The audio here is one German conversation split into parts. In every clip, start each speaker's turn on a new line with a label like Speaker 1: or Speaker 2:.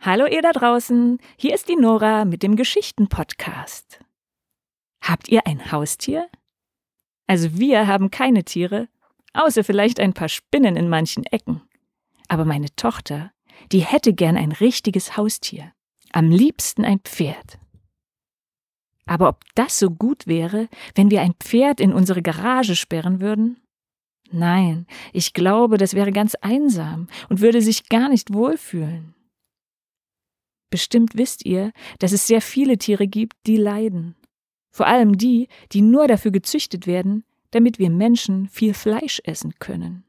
Speaker 1: Hallo ihr da draußen, hier ist die Nora mit dem Geschichten-Podcast. Habt ihr ein Haustier? Also wir haben keine Tiere, außer vielleicht ein paar Spinnen in manchen Ecken. Aber meine Tochter, die hätte gern ein richtiges Haustier. Am liebsten ein Pferd. Aber ob das so gut wäre, wenn wir ein Pferd in unsere Garage sperren würden? Nein, ich glaube, das wäre ganz einsam und würde sich gar nicht wohlfühlen. Bestimmt wisst ihr, dass es sehr viele Tiere gibt, die leiden. Vor allem die, die nur dafür gezüchtet werden, damit wir Menschen viel Fleisch essen können.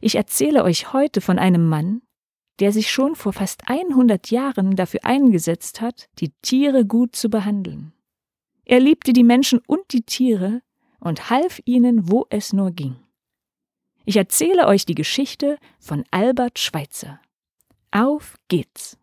Speaker 1: Ich erzähle euch heute von einem Mann, der sich schon vor fast 100 Jahren dafür eingesetzt hat, die Tiere gut zu behandeln. Er liebte die Menschen und die Tiere und half ihnen, wo es nur ging. Ich erzähle euch die Geschichte von Albert Schweitzer. Auf geht's!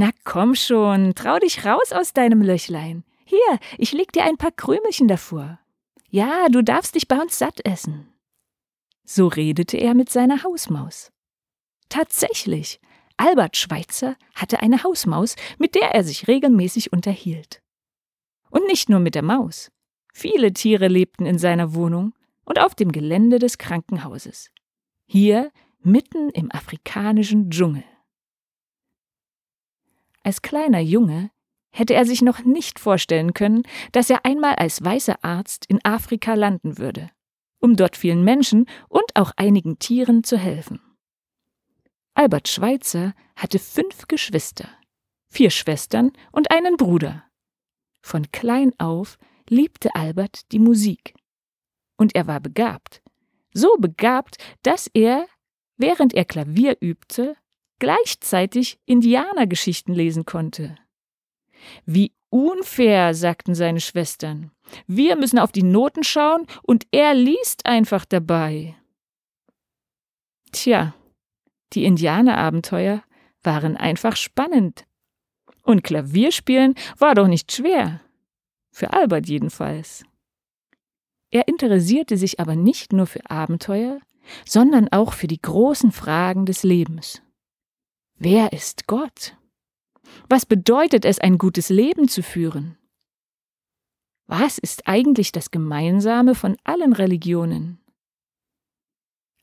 Speaker 1: Na komm schon, trau dich raus aus deinem Löchlein. Hier, ich leg dir ein paar Krümelchen davor. Ja, du darfst dich bei uns satt essen. So redete er mit seiner Hausmaus. Tatsächlich, Albert Schweitzer hatte eine Hausmaus, mit der er sich regelmäßig unterhielt. Und nicht nur mit der Maus. Viele Tiere lebten in seiner Wohnung und auf dem Gelände des Krankenhauses. Hier mitten im afrikanischen Dschungel. Als kleiner Junge hätte er sich noch nicht vorstellen können, dass er einmal als weißer Arzt in Afrika landen würde, um dort vielen Menschen und auch einigen Tieren zu helfen. Albert Schweitzer hatte fünf Geschwister, vier Schwestern und einen Bruder. Von klein auf liebte Albert die Musik. Und er war begabt, so begabt, dass er, während er Klavier übte, gleichzeitig Indianergeschichten lesen konnte. Wie unfair, sagten seine Schwestern. Wir müssen auf die Noten schauen und er liest einfach dabei. Tja, die Indianerabenteuer waren einfach spannend. Und Klavierspielen war doch nicht schwer. Für Albert jedenfalls. Er interessierte sich aber nicht nur für Abenteuer, sondern auch für die großen Fragen des Lebens. Wer ist Gott? Was bedeutet es, ein gutes Leben zu führen? Was ist eigentlich das Gemeinsame von allen Religionen?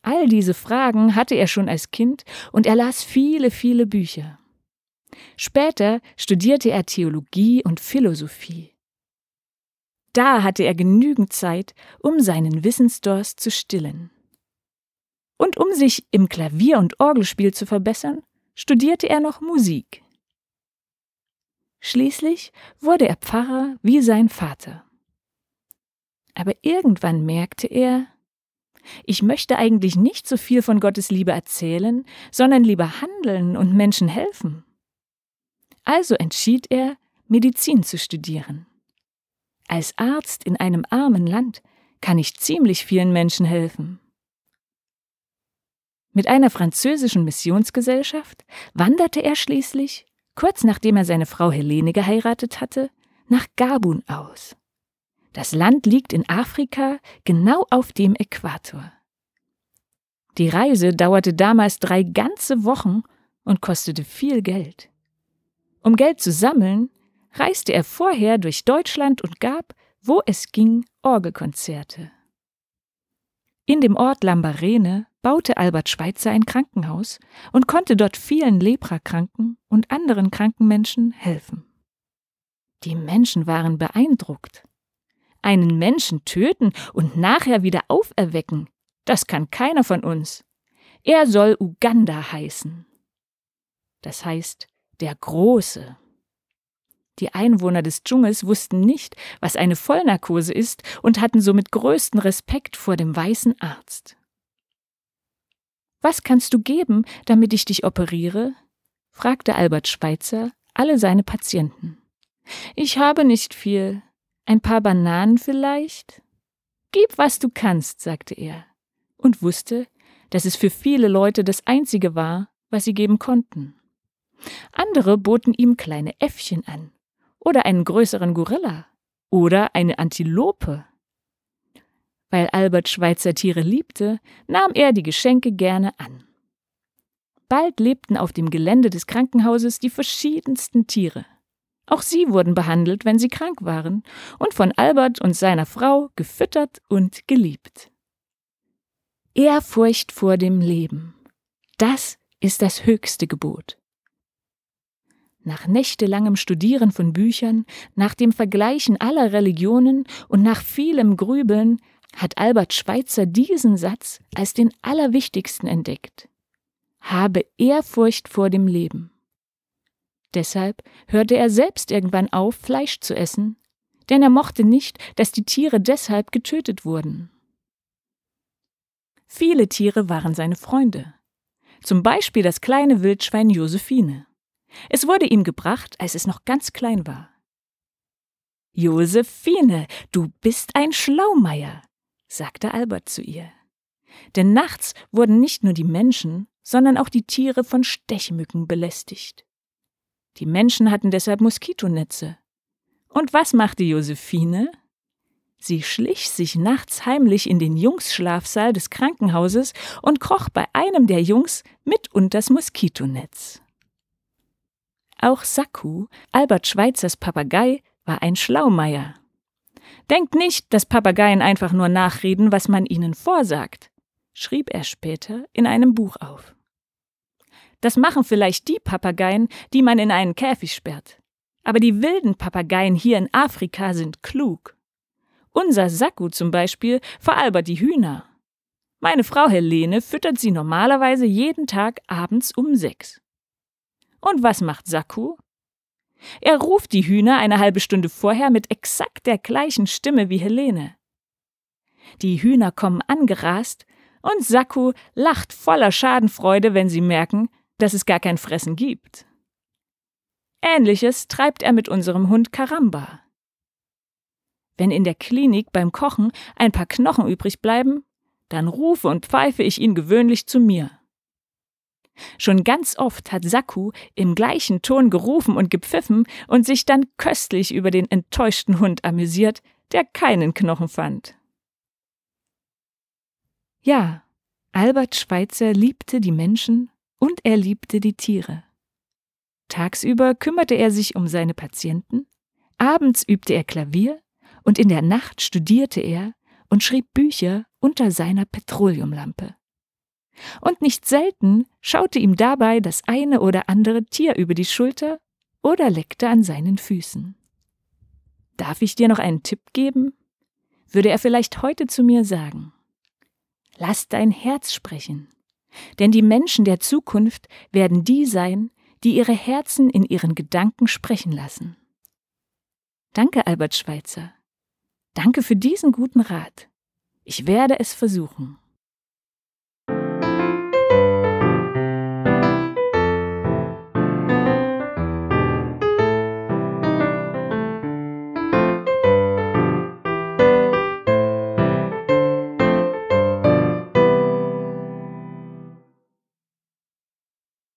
Speaker 1: All diese Fragen hatte er schon als Kind und er las viele, viele Bücher. Später studierte er Theologie und Philosophie. Da hatte er genügend Zeit, um seinen Wissensdurst zu stillen. Und um sich im Klavier- und Orgelspiel zu verbessern, studierte er noch Musik. Schließlich wurde er Pfarrer wie sein Vater. Aber irgendwann merkte er, ich möchte eigentlich nicht so viel von Gottes Liebe erzählen, sondern lieber handeln und Menschen helfen. Also entschied er, Medizin zu studieren. Als Arzt in einem armen Land kann ich ziemlich vielen Menschen helfen. Mit einer französischen Missionsgesellschaft wanderte er schließlich, kurz nachdem er seine Frau Helene geheiratet hatte, nach Gabun aus. Das Land liegt in Afrika genau auf dem Äquator. Die Reise dauerte damals drei ganze Wochen und kostete viel Geld. Um Geld zu sammeln, reiste er vorher durch Deutschland und gab, wo es ging, Orgelkonzerte. In dem Ort Lambarene baute Albert Schweitzer ein Krankenhaus und konnte dort vielen Leprakranken und anderen kranken Menschen helfen. Die Menschen waren beeindruckt. Einen Menschen töten und nachher wieder auferwecken, das kann keiner von uns. Er soll Uganda heißen. Das heißt der Große. Die Einwohner des Dschungels wussten nicht, was eine Vollnarkose ist und hatten somit größten Respekt vor dem weißen Arzt. Was kannst du geben, damit ich dich operiere? fragte Albert Schweitzer alle seine Patienten. Ich habe nicht viel. Ein paar Bananen vielleicht? Gib, was du kannst, sagte er, und wusste, dass es für viele Leute das Einzige war, was sie geben konnten. Andere boten ihm kleine Äffchen an, oder einen größeren Gorilla, oder eine Antilope. Weil Albert Schweitzer Tiere liebte, nahm er die Geschenke gerne an. Bald lebten auf dem Gelände des Krankenhauses die verschiedensten Tiere. Auch sie wurden behandelt, wenn sie krank waren, und von Albert und seiner Frau gefüttert und geliebt. Ehrfurcht vor dem Leben. Das ist das höchste Gebot. Nach nächtelangem Studieren von Büchern, nach dem Vergleichen aller Religionen und nach vielem Grübeln hat Albert Schweitzer diesen Satz als den allerwichtigsten entdeckt. Habe Ehrfurcht vor dem Leben. Deshalb hörte er selbst irgendwann auf, Fleisch zu essen, denn er mochte nicht, dass die Tiere deshalb getötet wurden. Viele Tiere waren seine Freunde. Zum Beispiel das kleine Wildschwein Josephine. Es wurde ihm gebracht, als es noch ganz klein war. Josephine, du bist ein Schlaumeier, sagte Albert zu ihr. Denn nachts wurden nicht nur die Menschen, sondern auch die Tiere von Stechmücken belästigt. Die Menschen hatten deshalb Moskitonetze. Und was machte Josephine? Sie schlich sich nachts heimlich in den Jungsschlafsaal des Krankenhauses und kroch bei einem der Jungs mit unters Moskitonetz. Auch Sakku, Albert Schweitzers Papagei, war ein Schlaumeier. Denkt nicht, dass Papageien einfach nur nachreden, was man ihnen vorsagt, schrieb er später in einem Buch auf. Das machen vielleicht die Papageien, die man in einen Käfig sperrt. Aber die wilden Papageien hier in Afrika sind klug. Unser Sakku zum Beispiel veralbert die Hühner. Meine Frau Helene füttert sie normalerweise jeden Tag abends um sechs. Und was macht Sakku? Er ruft die Hühner eine halbe Stunde vorher mit exakt der gleichen Stimme wie Helene. Die Hühner kommen angerast und Sakku lacht voller Schadenfreude, wenn sie merken, dass es gar kein Fressen gibt. Ähnliches treibt er mit unserem Hund Karamba. Wenn in der Klinik beim Kochen ein paar Knochen übrig bleiben, dann rufe und pfeife ich ihn gewöhnlich zu mir. Schon ganz oft hat Saku im gleichen Ton gerufen und gepfiffen und sich dann köstlich über den enttäuschten Hund amüsiert, der keinen Knochen fand. Ja, Albert Schweitzer liebte die Menschen und er liebte die Tiere. Tagsüber kümmerte er sich um seine Patienten, abends übte er Klavier und in der Nacht studierte er und schrieb Bücher unter seiner Petroleumlampe. Und nicht selten schaute ihm dabei das eine oder andere Tier über die Schulter oder leckte an seinen Füßen. Darf ich dir noch einen Tipp geben? würde er vielleicht heute zu mir sagen. Lass dein Herz sprechen. Denn die Menschen der Zukunft werden die sein, die ihre Herzen in ihren Gedanken sprechen lassen. Danke, Albert Schweitzer. Danke für diesen guten Rat. Ich werde es versuchen.